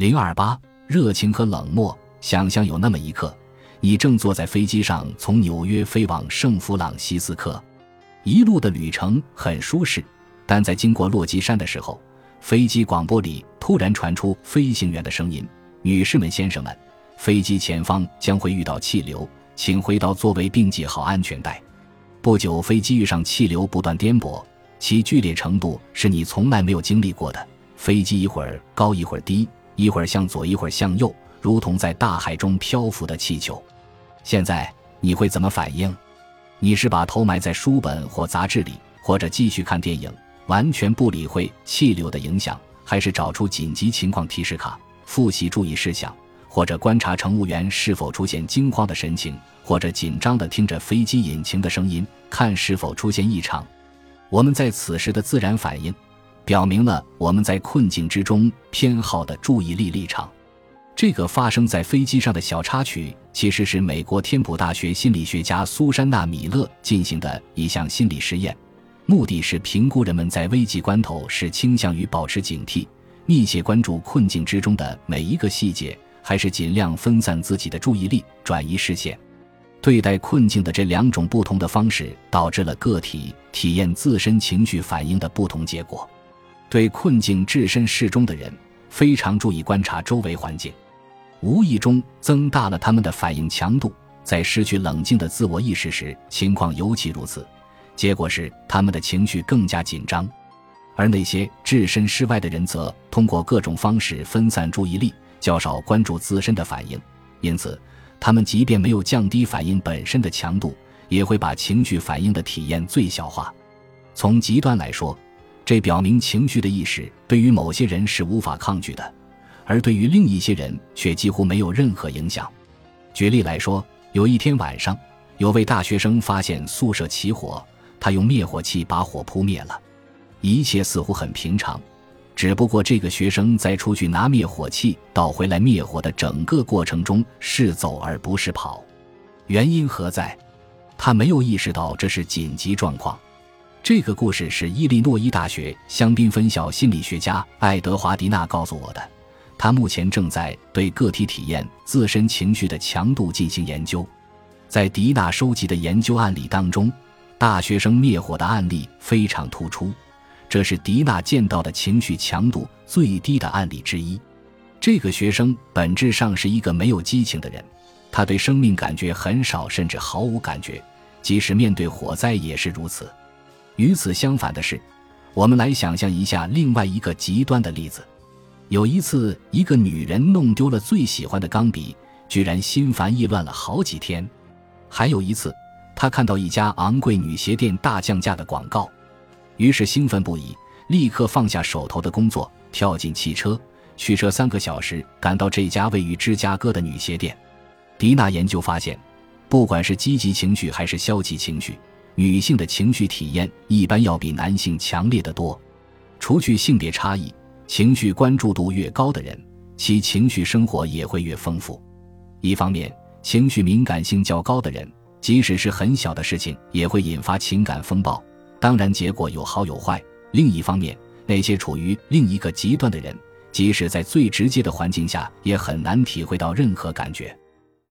零二八，热情和冷漠。想象有那么一刻，你正坐在飞机上，从纽约飞往圣弗朗西斯科，一路的旅程很舒适。但在经过落基山的时候，飞机广播里突然传出飞行员的声音：“女士们、先生们，飞机前方将会遇到气流，请回到座位并系好安全带。”不久，飞机遇上气流不断颠簸，其剧烈程度是你从来没有经历过的。飞机一会儿高一会儿低。一会儿向左，一会儿向右，如同在大海中漂浮的气球。现在你会怎么反应？你是把头埋在书本或杂志里，或者继续看电影，完全不理会气流的影响，还是找出紧急情况提示卡，复习注意事项，或者观察乘务员是否出现惊慌的神情，或者紧张地听着飞机引擎的声音，看是否出现异常？我们在此时的自然反应。表明了我们在困境之中偏好的注意力立场。这个发生在飞机上的小插曲，其实是美国天普大学心理学家苏珊娜·米勒进行的一项心理实验，目的是评估人们在危急关头是倾向于保持警惕、密切关注困境之中的每一个细节，还是尽量分散自己的注意力、转移视线。对待困境的这两种不同的方式，导致了个体体验自身情绪反应的不同结果。对困境置身事中的人，非常注意观察周围环境，无意中增大了他们的反应强度。在失去冷静的自我意识时，情况尤其如此。结果是他们的情绪更加紧张，而那些置身事外的人则通过各种方式分散注意力，较少关注自身的反应。因此，他们即便没有降低反应本身的强度，也会把情绪反应的体验最小化。从极端来说。这表明情绪的意识对于某些人是无法抗拒的，而对于另一些人却几乎没有任何影响。举例来说，有一天晚上，有位大学生发现宿舍起火，他用灭火器把火扑灭了，一切似乎很平常。只不过这个学生在出去拿灭火器到回来灭火的整个过程中是走而不是跑，原因何在？他没有意识到这是紧急状况。这个故事是伊利诺伊大学香槟分校心理学家爱德华·迪纳告诉我的。他目前正在对个体体验自身情绪的强度进行研究。在迪纳收集的研究案例当中，大学生灭火的案例非常突出。这是迪纳见到的情绪强度最低的案例之一。这个学生本质上是一个没有激情的人，他对生命感觉很少，甚至毫无感觉，即使面对火灾也是如此。与此相反的是，我们来想象一下另外一个极端的例子：有一次，一个女人弄丢了最喜欢的钢笔，居然心烦意乱了好几天；还有一次，她看到一家昂贵女鞋店大降价的广告，于是兴奋不已，立刻放下手头的工作，跳进汽车，驱车三个小时赶到这家位于芝加哥的女鞋店。迪娜研究发现，不管是积极情绪还是消极情绪。女性的情绪体验一般要比男性强烈的多，除去性别差异，情绪关注度越高的人，其情绪生活也会越丰富。一方面，情绪敏感性较高的人，即使是很小的事情也会引发情感风暴，当然结果有好有坏。另一方面，那些处于另一个极端的人，即使在最直接的环境下，也很难体会到任何感觉。